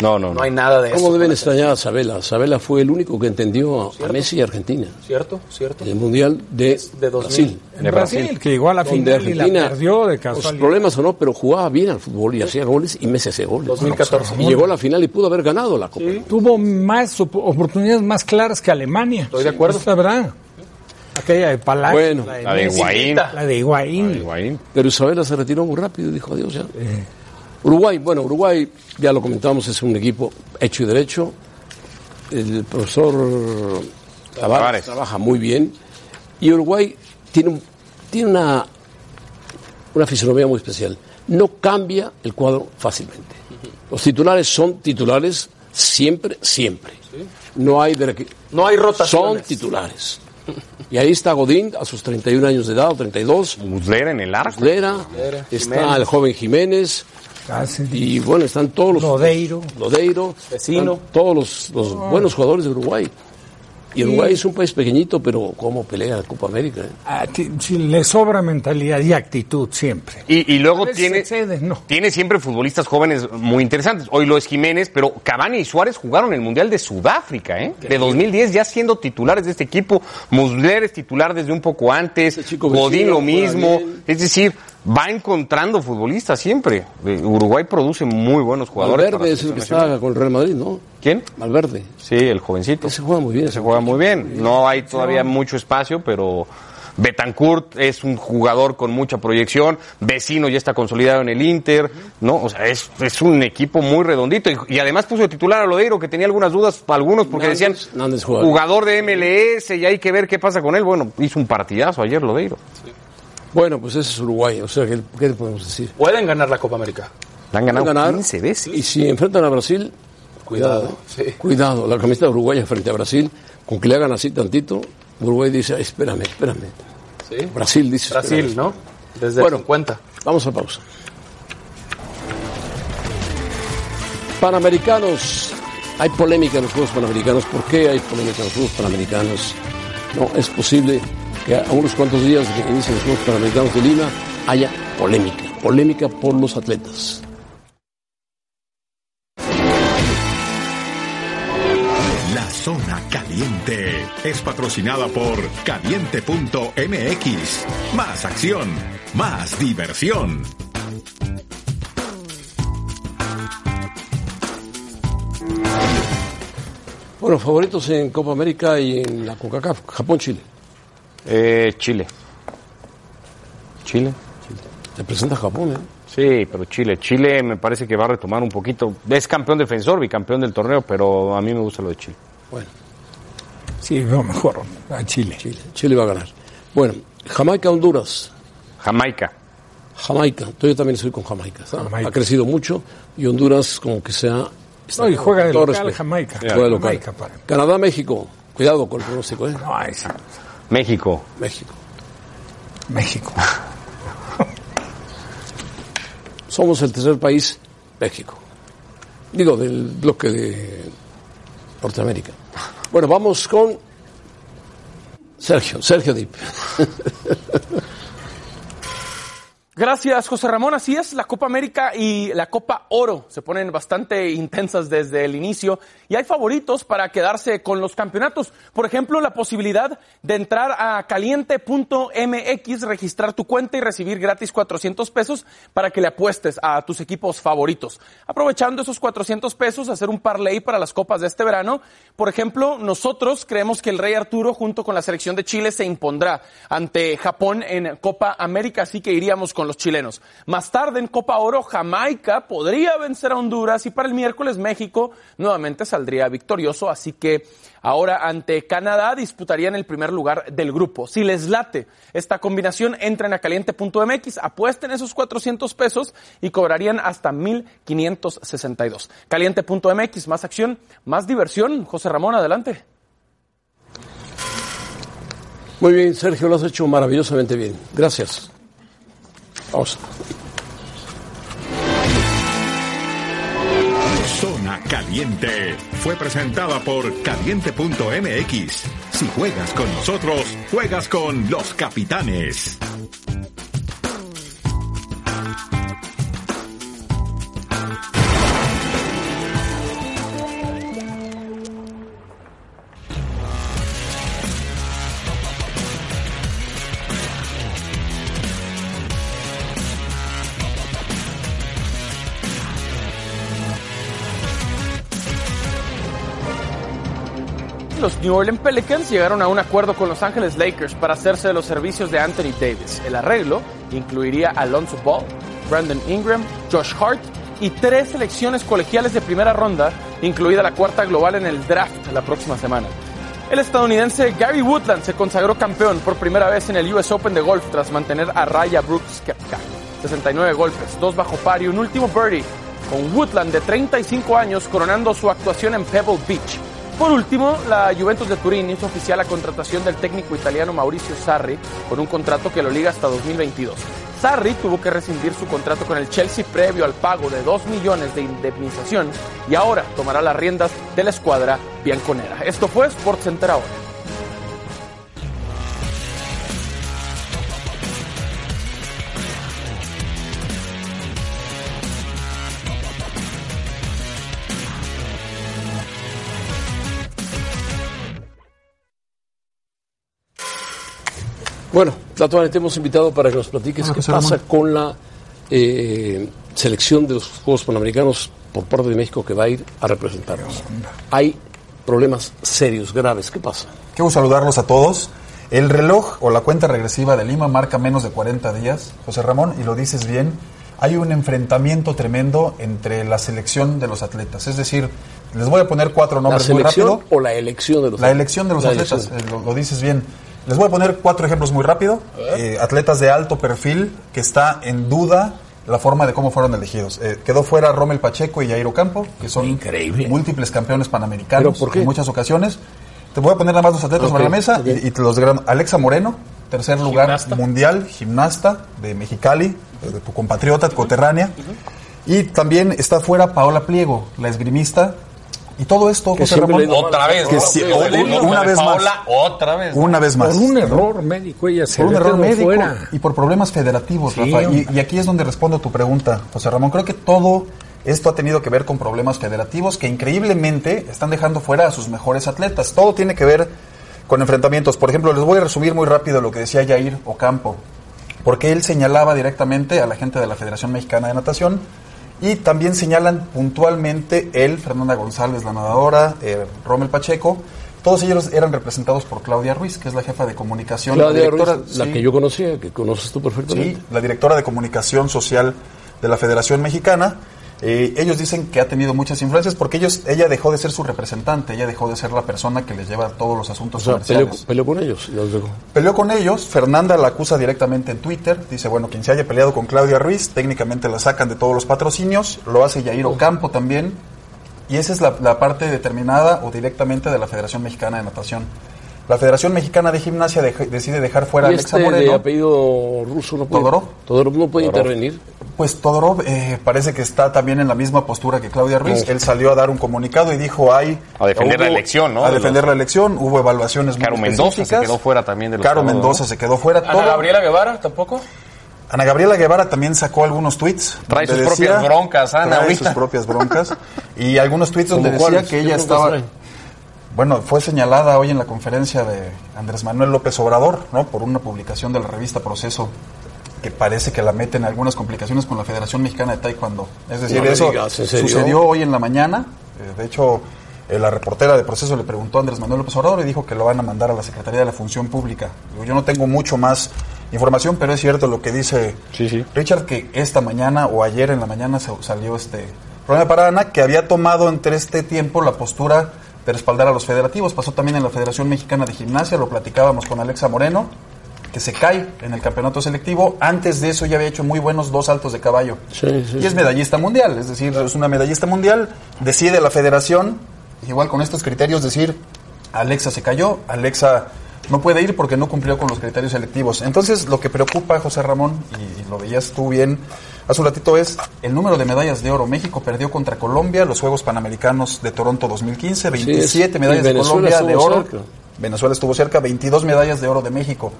No, no, no hay nada de ¿Cómo eso. deben extrañar a Sabela? Sabela fue el único que entendió a, a Messi y Argentina. ¿Cierto? ¿Cierto? El Mundial de, de 2000. Brasil. En Brasil, que llegó a la final y la Argentina, perdió de Los casualidad. problemas o no, pero jugaba bien al fútbol y hacía goles y Messi hacía goles. 2014. Y llegó a la final y pudo haber ganado la Copa. Tuvo más op- oportunidades más claras que Alemania. Estoy de acuerdo. Es la verdad. Aquella de Palacio. Bueno, la de Messi, Higuaín. La de Higuaín. Pero Isabela se retiró muy rápido y dijo adiós ya. Uruguay, bueno, Uruguay, ya lo comentamos, es un equipo hecho y derecho. El profesor Tavares trabaja muy bien. Y Uruguay tiene, un- tiene una, una fisonomía muy especial. No cambia el cuadro fácilmente. Los titulares son titulares siempre, siempre. No hay de- No hay rotaciones. Son titulares. Y ahí está Godín a sus 31 años de edad, o 32. Muslera en el arco. Muslera, Muslera, está Jiménez. el joven Jiménez, Ah, y bueno, están todos los. Lodeiro. Lodeiro. Vecino. todos los, los buenos jugadores de Uruguay. Y Uruguay es un país pequeñito, pero cómo pelea la Copa América. eh? Ah, ti- sí, le sobra mentalidad y actitud siempre. Y, y luego A tiene, no. tiene siempre futbolistas jóvenes muy interesantes. Hoy lo es Jiménez, pero Cavani y Suárez jugaron el Mundial de Sudáfrica, ¿eh? De 2010 ya siendo titulares de este equipo. Musler es titular desde un poco antes. Godín lo mismo. Es decir, va encontrando futbolistas siempre. Uruguay produce muy buenos jugadores. para Valverde es el que está con el Real Madrid, ¿no? ¿Quién? Valverde. Sí, el jovencito. Ese juega muy bien. Se juega muy bien. No hay todavía mucho espacio, pero Betancourt es un jugador con mucha proyección. Vecino ya está consolidado en el Inter, ¿no? O sea, es, es un equipo muy redondito. Y, y además puso de titular a Lodeiro, que tenía algunas dudas, algunos, porque Nández- decían Nández jugador de MLS y hay que ver qué pasa con él. Bueno, hizo un partidazo ayer Lodeiro. Bueno, pues ese es Uruguay. O sea, ¿qué, qué le podemos decir? Pueden ganar la Copa América. Le han ganado ganar. 15 veces. Y si enfrentan a Brasil, cuidado. Sí. Cuidado. La camiseta de Uruguay frente a Brasil, con que le hagan así tantito, Uruguay dice, "Ay, espérame, espérame. Sí. Brasil dice, Brasil, espérame. ¿no? Desde Bueno. el 50. Vamos a pausa. Panamericanos. Hay polémica en los Juegos Panamericanos. ¿Por qué hay polémica en los Juegos Panamericanos? No es posible que a unos cuantos días de que inicien los Juegos Panamericanos de Lima haya polémica. Polémica por los atletas. La zona caliente es patrocinada por caliente.mx. Más acción, más diversión. Bueno, favoritos en Copa América y en la CONCACAF, Japón-Chile. Eh, Chile. Chile. Se presenta Japón, ¿eh? Sí, pero Chile. Chile me parece que va a retomar un poquito. Es campeón defensor, bicampeón del torneo, pero a mí me gusta lo de Chile. Bueno, Sí, veo mejor a Chile. Chile. Chile va a ganar. Bueno, Jamaica, Honduras. Jamaica. Jamaica. Entonces yo también estoy con Jamaica. ¿está? Ha crecido mucho y Honduras como que sea... No, y juega de local. Jamaica. Juega de local. Jamaica, para- Canadá, México. Cuidado con el pronóstico, ¿eh? No, ahí sí. México. México. México. Somos el tercer país, México. Digo, del bloque de Norteamérica. Bueno, vamos con Sergio, Sergio Dip. Gracias, José Ramón. Así es, la Copa América y la Copa Oro se ponen bastante intensas desde el inicio y hay favoritos para quedarse con los campeonatos. Por ejemplo, la posibilidad de entrar a caliente.mx, registrar tu cuenta y recibir gratis 400 pesos para que le apuestes a tus equipos favoritos. Aprovechando esos 400 pesos, hacer un parlay para las copas de este verano. Por ejemplo, nosotros creemos que el Rey Arturo junto con la selección de Chile se impondrá ante Japón en Copa América, así que iríamos con los chilenos. Más tarde en Copa Oro, Jamaica podría vencer a Honduras y para el miércoles México nuevamente saldría victorioso, así que ahora ante Canadá disputarían el primer lugar del grupo. Si les late esta combinación, entren a caliente.mx, apuesten esos 400 pesos y cobrarían hasta 1562. Caliente.mx, más acción, más diversión. José Ramón, adelante. Muy bien, Sergio, lo has hecho maravillosamente bien. Gracias. Zona Caliente fue presentada por caliente.mx. Si juegas con nosotros, juegas con los capitanes. Los New Orleans Pelicans llegaron a un acuerdo con Los Ángeles Lakers para hacerse de los servicios de Anthony Davis. El arreglo incluiría a Alonso Ball, Brandon Ingram, Josh Hart y tres selecciones colegiales de primera ronda, incluida la cuarta global en el draft la próxima semana. El estadounidense Gary Woodland se consagró campeón por primera vez en el US Open de golf tras mantener a Raya Brooks Koepka. 69 golpes, dos bajo par y un último birdie, con Woodland de 35 años coronando su actuación en Pebble Beach. Por último, la Juventus de Turín hizo oficial la contratación del técnico italiano Mauricio Sarri con un contrato que lo liga hasta 2022. Sarri tuvo que rescindir su contrato con el Chelsea previo al pago de 2 millones de indemnización y ahora tomará las riendas de la escuadra bianconera. Esto fue SportsCenter ahora. Bueno, Tatuane, te hemos invitado para que nos platiques qué José pasa Ramón. con la eh, selección de los Juegos Panamericanos por parte de México que va a ir a representarnos. Hay problemas serios, graves. ¿Qué pasa? Quiero saludarlos a todos. El reloj o la cuenta regresiva de Lima marca menos de 40 días, José Ramón, y lo dices bien. Hay un enfrentamiento tremendo entre la selección de los atletas. Es decir, les voy a poner cuatro ¿La nombres muy selección rápido. o la elección de los La elección de los La atletas, eh, lo, lo dices bien. Les voy a poner cuatro ejemplos muy rápido. Eh, atletas de alto perfil que está en duda la forma de cómo fueron elegidos. Eh, quedó fuera Rommel Pacheco y Jairo Campo, que son múltiples campeones panamericanos ¿Pero por en muchas ocasiones. Te voy a poner nada más los atletas sobre la mesa y, y te los digan. Alexa Moreno, tercer lugar Gimnasta. mundial, gimnasta de Mexicali, de, tu compatriota, coterránea. Y también está fuera Paola Pliego, la esgrimista. Y todo esto, Que José Ramón, digo, Otra vez, que una vez Paola, más. Otra vez. Una vez más. Por un error médico ella se Por un error médico fuera. y por problemas federativos, Sí, Rafa. Y, y aquí es donde respondo a tu pregunta, José Ramón. Creo que todo esto ha tenido que ver con problemas federativos que increíblemente están dejando fuera a sus mejores atletas. Todo tiene que ver con enfrentamientos. Por ejemplo, les voy a resumir muy rápido lo que decía Jair Ocampo, porque él señalaba directamente a la gente de la Federación Mexicana de Natación y también señalan puntualmente él, Fernanda González, la nadadora, eh, Rommel Pacheco. Todos ellos eran representados por Claudia Ruiz, que es la jefa de comunicación. la directora- Ruiz, la que yo conocía, que conoces tú perfectamente. Sí, la directora de comunicación social de la Federación Mexicana. Eh, ellos dicen que ha tenido muchas influencias porque ellos, ella dejó de ser su representante, ella dejó de ser la persona que les lleva todos los asuntos O sea, peleó, comerciales. peleó con ellos. Peleó con ellos, Fernanda la acusa directamente en Twitter, dice, bueno, quien se haya peleado con Claudia Ruiz, técnicamente la sacan de todos los patrocinios, lo hace Yair Ocampo también, y esa es la, la parte determinada o directamente de la Federación Mexicana de Natación. La Federación Mexicana de Gimnasia decide dejar fuera a ¿Y Alexa este de Moreno. apellido ruso no puede, Todorov. Todorov no puede Todorov. intervenir. Pues Todorov eh, parece que está también en la misma postura que Claudia Ruiz. Él salió a dar un comunicado y dijo, hay... A defender la elección, ¿no? A De defender los- la elección, hubo evaluaciones muy Caro Mendoza se quedó fuera también de los Caro todos, ¿no? Mendoza se quedó fuera. Ana Todo- Gabriela Guevara tampoco. Ana Gabriela Guevara también sacó algunos tweets. Trae sus propias broncas, Ana, Trae ahorita. sus propias broncas. Y algunos tweets donde ¿Cómo decía cuáles? que ¿Qué ella estaba... Bueno, fue señalada hoy en la conferencia de Andrés Manuel López Obrador, ¿no? Por una publicación de la revista Proceso que parece que la mete en algunas complicaciones con la Federación Mexicana de Taekwondo. Es decir, No eso sucedió hoy en la mañana. Eh, de hecho, eh, la reportera de Proceso le preguntó a Andrés Manuel López Obrador y dijo que lo van a mandar a la Secretaría de la Función Pública. Yo no tengo mucho más información, pero es cierto lo que dice Richard, que esta mañana o ayer en la mañana salió este problema para Ana, que había tomado entre este tiempo la postura de respaldar a los federativos. Pasó también en la Federación Mexicana de Gimnasia, lo platicábamos con Alexa Moreno, que se cae en el campeonato selectivo. Antes de eso ya había hecho muy buenos dos saltos de caballo. Sí, sí, Y es medallista mundial, es decir, es una medallista mundial. Decide la federación, igual con estos criterios, decir, Alexa se cayó, Alexa no puede ir porque no cumplió con los criterios selectivos. Entonces, lo que preocupa a José Ramón, y, y lo veías tú bien hace un ratito, es el número de medallas de oro. México perdió contra Colombia los Juegos Panamericanos de Toronto 2015, 27 es- medallas de Colombia de oro. cerca. Venezuela estuvo cerca, 22 medallas de oro de México.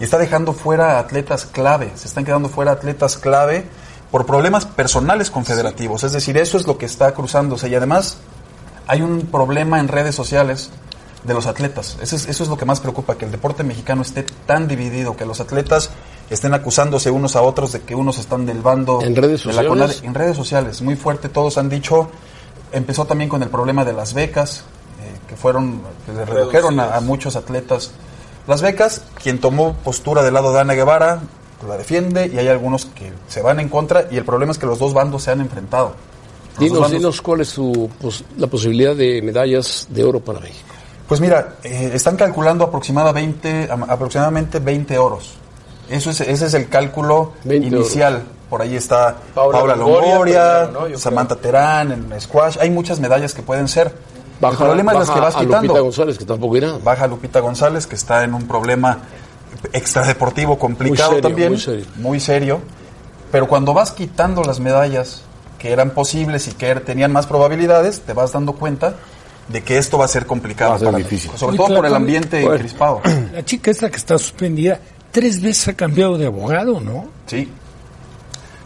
Y está dejando fuera atletas clave, se están quedando fuera atletas clave por problemas personales confederativos. Es decir, eso es lo que está cruzándose. Y además hay un problema en redes sociales de los atletas. Eso es, eso es lo que más preocupa, que el deporte mexicano esté tan dividido, que los atletas estén acusándose unos a otros de que unos están del bando ¿En redes de la sociales? CONADE. En redes sociales, muy fuerte. Todos han dicho, empezó también con el problema de las becas, eh, que fueron, que le redujeron a, a muchos atletas las becas. Quien tomó postura del lado de Ana Guevara la defiende y hay algunos que se van en contra y el problema es que los dos bandos se han enfrentado. Los Dinos, bandos- dinos cuál es su, la posibilidad de medallas de oro para México. Pues mira, eh, están calculando aproximadamente, am- aproximadamente 20 oros. Eso es, ese es el cálculo 20 inicial. Por ahí está Paula Paula, Longoria Longoria, primero, ¿no? Yo Samantha Terán en squash. Hay muchas medallas que pueden ser. Baja, el problema es las que vas a quitando. Lupita González, que tampoco irá. Baja Lupita González, que está en un problema extradeportivo complicado Muy serio, también. muy serio. muy serio. Pero cuando vas quitando las medallas que eran posibles y que tenían más probabilidades, te vas dando cuenta de que esto va a ser complicado Va a ser para difícil. México, sobre Oye, todo por el ambiente bueno. crispado. La chica esta que está suspendida, tres veces ha cambiado de abogado, ¿no? Sí.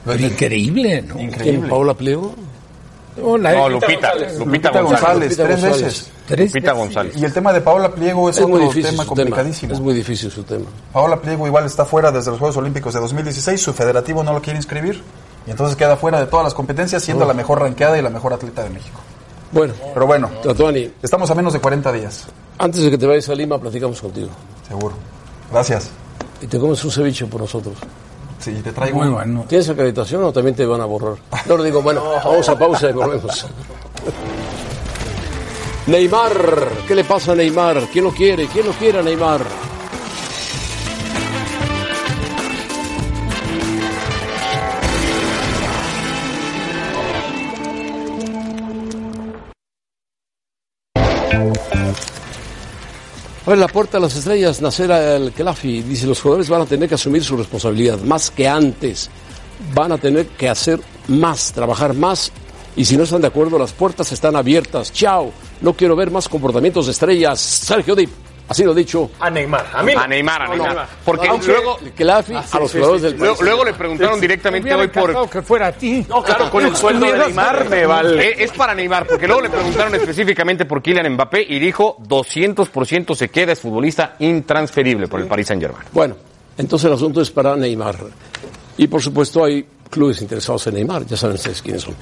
Pero increíble, ¿no? Increíble. ¿Paula Pliego? No, la- No, Lupita. Lupita, Lupita González. Lupita tres González. veces. Tres Lupita veces. González. Y el tema de Paola Pliego es, Es muy otro difícil tema complicadísimo. Es muy difícil su tema. Paola Pliego igual está fuera desde los Juegos Olímpicos de 2016, su federativo no lo quiere inscribir y entonces queda fuera de todas las competencias siendo la mejor ranqueada y la mejor atleta de México. Bueno, Pero bueno, Tatuani, estamos a menos de 40 días, antes de que te vayas a Lima, platicamos contigo. seguro. Gracias. Y te comes un ceviche por nosotros. Sí, te traigo Muy bueno. ¿Tienes acreditación o también te van a borrar? No le digo, bueno, vamos a pausa y volvemos. Neymar, ¿qué le pasa a Neymar? ¿Quién lo quiere? ¿Quién lo quiere a Neymar? Abre la puerta a las estrellas, Nasser el Kelafi dice los jugadores van a tener que asumir su responsabilidad más que antes, van a tener que hacer más, trabajar más. Y si no están de acuerdo las puertas están abiertas. Chao, no quiero ver más comportamientos de estrellas. Sergio Dip, así lo dicho. A Neymar. A mí. A Neymar, a Neymar. no. Porque Aunque- luego, Kelafi Ah, sí, a los sí, jugadores sí. del luego, país. luego le preguntaron directamente Me hoy por... que fuera a ti. No, claro, con el sueldo de Neymar me vale. Eh, Es para Neymar, porque luego le preguntaron específicamente por Kylian Mbappé y dijo 200% se queda, es futbolista intransferible por el Paris Saint Germain. Bueno, entonces el asunto es para Neymar. Y por supuesto hay clubes interesados en Neymar, ya saben ustedes quiénes son.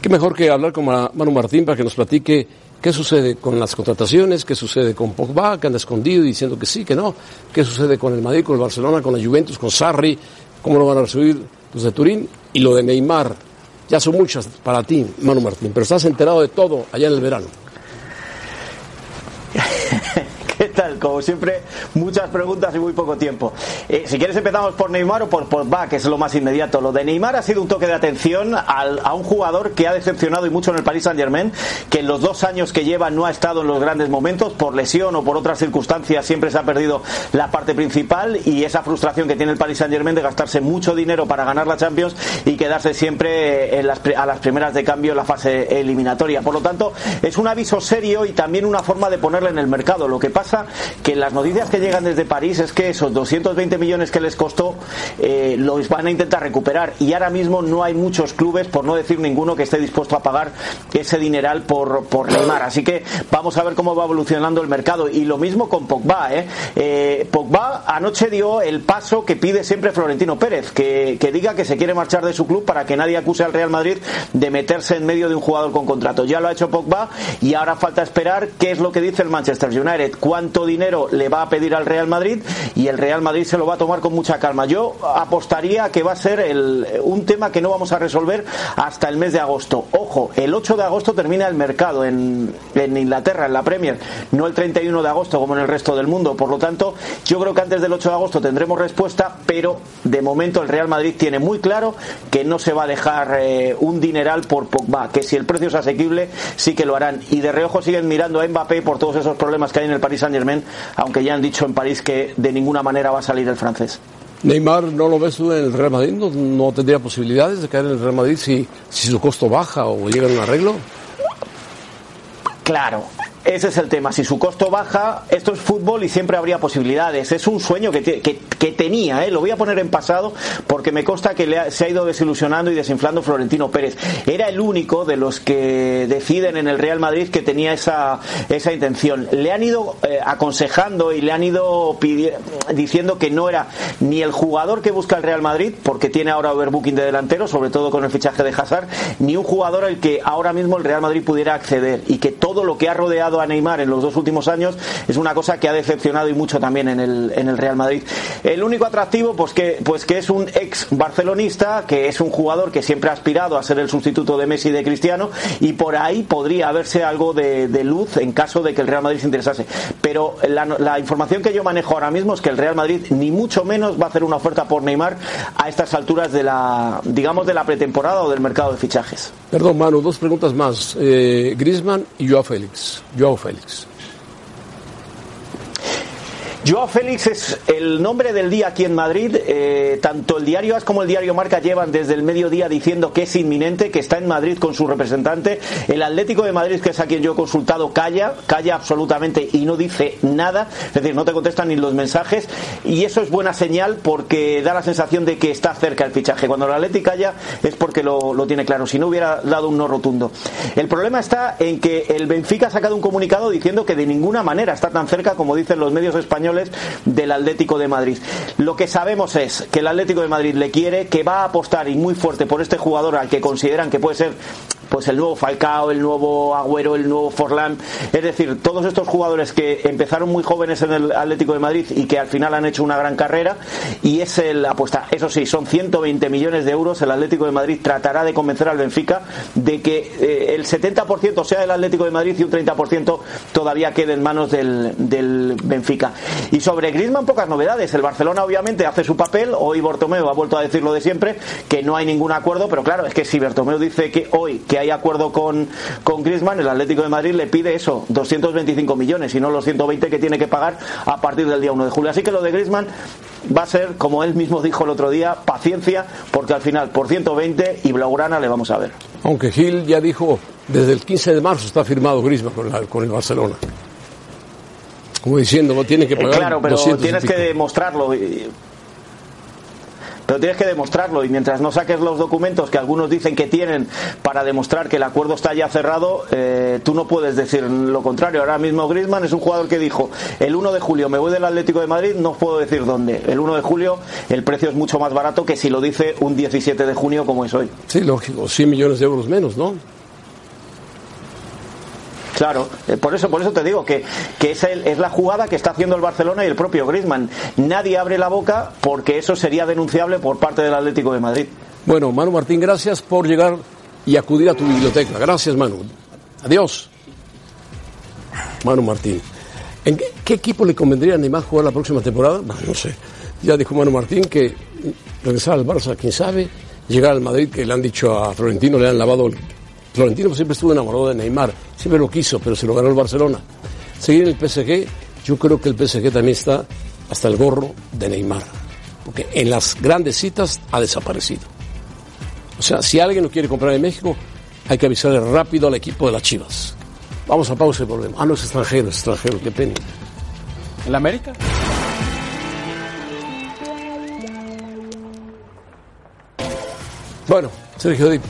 Qué mejor que hablar con Ma- Manu Martín para que nos platique qué sucede con las contrataciones, qué sucede con Pogba, que anda escondido diciendo que sí, que no, qué sucede con el Madrid, con el Barcelona, con la Juventus, con Sarri, cómo lo van a recibir los de Turín, y lo de Neymar. Ya son muchas para ti, Manu Martín, pero estás enterado de todo allá en el verano. ¿Qué tal? Como siempre, muchas preguntas y muy poco tiempo. Eh, si quieres empezamos por Neymar o por Pogba, que es lo más inmediato. Lo de Neymar ha sido un toque de atención a un jugador que ha decepcionado y mucho en el Paris Saint Germain, que en los dos años que lleva no ha estado en los grandes momentos, por lesión o por otras circunstancias, siempre se ha perdido la parte principal y esa frustración que tiene el Paris Saint Germain de gastarse mucho dinero para ganar la Champions y quedarse siempre a las primeras de cambio en la fase eliminatoria. Por lo tanto, es un aviso serio y también una forma de ponerle en el mercado. Lo que pasa que las noticias que llegan desde París es que esos 220 millones que les costó eh, los van a intentar recuperar y ahora mismo no hay muchos clubes, por no decir ninguno, que esté dispuesto a pagar ese dineral por, por Neymar. Así que vamos a ver cómo va evolucionando el mercado. Y lo mismo con Pogba. ¿eh? Eh, Pogba anoche dio el paso que pide siempre Florentino Pérez, que, que diga que se quiere marchar de su club para que nadie acuse al Real Madrid de meterse en medio de un jugador con contrato. Ya lo ha hecho Pogba y ahora falta esperar qué es lo que dice el Manchester United, dinero le va a pedir al Real Madrid y el Real Madrid se lo va a tomar con mucha calma. Yo apostaría que va a ser el- un tema que no vamos a resolver hasta el mes de agosto. Ojo, el 8 de agosto termina el mercado en, Inglaterra, en la Premier, no el 31 de agosto como en el resto del mundo. Por lo tanto, yo creo que antes del 8 de agosto tendremos respuesta, pero de momento el Real Madrid tiene muy claro que no se va a dejar eh, un dineral por Pogba, que si el precio es asequible sí que lo harán. Y de reojo siguen mirando a Mbappé por todos esos problemas que hay en el Paris Saint Germain, aunque ya han dicho en París que de ninguna manera va a salir el francés. Neymar, ¿no lo ves tú en el Real Madrid? ¿No, no tendría posibilidades de caer en el Real Madrid si, si su costo baja o llega a un arreglo? Claro, ese es el tema. Si su costo baja, esto es fútbol y siempre habría posibilidades. Es un sueño que, que- que tenía, ¿eh? lo voy a poner en pasado porque me consta que le ha- se ha ido desilusionando y desinflando Florentino Pérez. Era el único de los que deciden en el Real Madrid que tenía esa, esa intención. Le han ido eh, aconsejando y le han ido diciendo que no era ni el jugador que busca el Real Madrid, porque tiene ahora overbooking de delantero, sobre todo con el fichaje de Hazard, ni un jugador al que ahora mismo el Real Madrid pudiera acceder y que todo lo que ha rodeado a Neymar en los dos últimos años es una cosa que ha decepcionado y mucho también en el, en el Real Madrid. El único atractivo, pues que, pues que es un ex barcelonista, que es un jugador que siempre ha aspirado a ser el sustituto de Messi y de Cristiano, y por ahí podría haberse algo de, luz en caso de que el Real Madrid se interesase. Pero la, la información que yo manejo ahora mismo es que el Real Madrid ni mucho menos va a hacer una oferta por Neymar a estas alturas de la, digamos, de la pretemporada o del mercado de fichajes. Perdón, Manu, dos preguntas más. Eh, Griezmann y Joao Félix. Joao Félix. Joao Félix es el nombre del día aquí en Madrid. Eh, tanto el diario AS como el diario Marca llevan desde el mediodía diciendo que es inminente, que está en Madrid con su representante. El Atlético de Madrid, que es a quien yo he consultado, calla, calla absolutamente y no dice nada. Es decir, no te contestan ni los mensajes. Y eso es buena señal porque da la sensación de que está cerca el fichaje. Cuando el Atlético calla es porque lo, lo tiene claro. Si no hubiera dado un no rotundo. El problema está en que el Benfica ha sacado un comunicado diciendo que de ninguna manera está tan cerca como dicen los medios españoles del Atlético de Madrid. Lo que sabemos es que el Atlético de Madrid le quiere, que va a apostar y muy fuerte por este jugador al que consideran que puede ser pues el nuevo Falcao, el nuevo Agüero, el nuevo Forlán, es decir, todos estos jugadores que empezaron muy jóvenes en el Atlético de Madrid y que al final han hecho una gran carrera y es el apuesta. Eso sí, son 120 millones de euros. El Atlético de Madrid tratará de convencer al Benfica de que eh, el 70% sea del Atlético de Madrid y un 30% todavía quede en manos del, del Benfica. Y sobre Griezmann pocas novedades. El Barcelona obviamente hace su papel. Hoy Bartomeu ha vuelto a decir lo de siempre, que no hay ningún acuerdo, pero claro, es que si Bartomeu dice que hoy que acuerdo con, con Griezmann, el Atlético de Madrid le pide eso, 225 millones y no los 120 que tiene que pagar a partir del día 1 de julio. Así que lo de Griezmann va a ser, como él mismo dijo el otro día, paciencia, porque al final por 120 y Blaugrana le vamos a ver. Aunque Gil ya dijo, desde el 15 de marzo está firmado Griezmann con, la- con el Barcelona. Como diciendo, no tiene que Eh, pagar claro, pero 200 y tienes que demostrarlo. Pero tienes que demostrarlo y mientras no saques los documentos que algunos dicen que tienen para demostrar que el acuerdo está ya cerrado, eh, tú no puedes decir lo contrario. Ahora mismo Griezmann es un jugador que dijo el 1 de julio me voy del Atlético de Madrid, no puedo decir dónde. El 1 de julio el precio es mucho más barato que si lo dice un 17 de junio como es hoy. Sí, lógico, 100 millones de euros menos, ¿no? Claro, eh, por eso, por eso te digo que, que es, la jugada que está haciendo el Barcelona y el propio Griezmann. Nadie abre la boca porque eso sería denunciable por parte del Atlético de Madrid. Bueno, Manu Martín, gracias por llegar y acudir a tu biblioteca. Gracias, Manu. Adiós. Manu Martín. ¿En qué, equipo le convendría a Neymar jugar la próxima temporada? No sé. Ya dijo Manu Martín que regresar al Barça, quién sabe, llegar al Madrid, que le han dicho a Florentino, le han lavado el... Florentino siempre estuvo enamorado de Neymar, siempre lo quiso, pero se lo ganó el Barcelona. Seguir en el PSG, yo creo que el PSG también está hasta el gorro de Neymar, porque en las grandes citas ha desaparecido. O sea, si alguien lo quiere comprar en México, hay que avisarle rápido al equipo de las Chivas. Vamos a pausa y volvemos. Ah, no, es extranjero, es extranjero, qué pena. ¿En la América? Bueno, Sergio Di,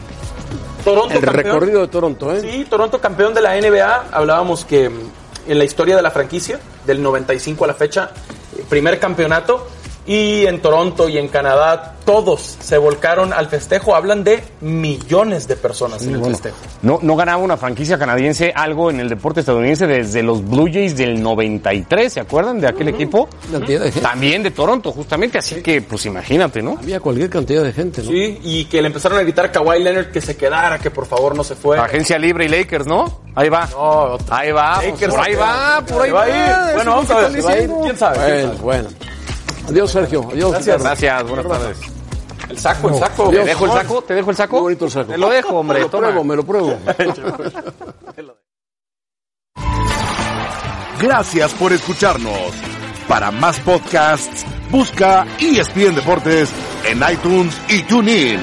Toronto el campeón. recorrido de Toronto, ¿eh? Sí, Toronto campeón de la NBA. Hablábamos que mm, en la historia de la franquicia, del 95 a la fecha, eh, primer campeonato. Y en Toronto y en Canadá, todos se volcaron al festejo. Hablan de millones de personas en el Bueno, festejo. no, no ganaba una franquicia canadiense algo en el deporte estadounidense desde los Blue Jays del 93, ¿se acuerdan de aquel equipo? Cantidad de gente. También de Toronto, justamente, así que pues imagínate, ¿no? Había cualquier cantidad de gente, ¿no? Sí, y que le empezaron a gritar a Kawhi Leonard que se quedara, que por favor no se fue. Agencia Libre y Lakers, ¿no? Ahí va. No, otro. Ahí va, Lakers por ahí va, por ahí va va. a ir. eso Bueno, vamos a ver, están se va a ir. diciendo. ¿Quién sabe? ¿Quién Bueno, bueno. Adiós, Sergio. Adiós. Gracias. Ricardo. Gracias, buenas tardes. El saco, el saco. ¿Te dejo el saco? ¿Te dejo el saco? Muy bonito el saco. Te lo dejo, hombre. Me lo toma. pruebo, me lo pruebo. Gracias por escucharnos. Para más podcasts, busca ESPN Deportes en iTunes y TuneIn.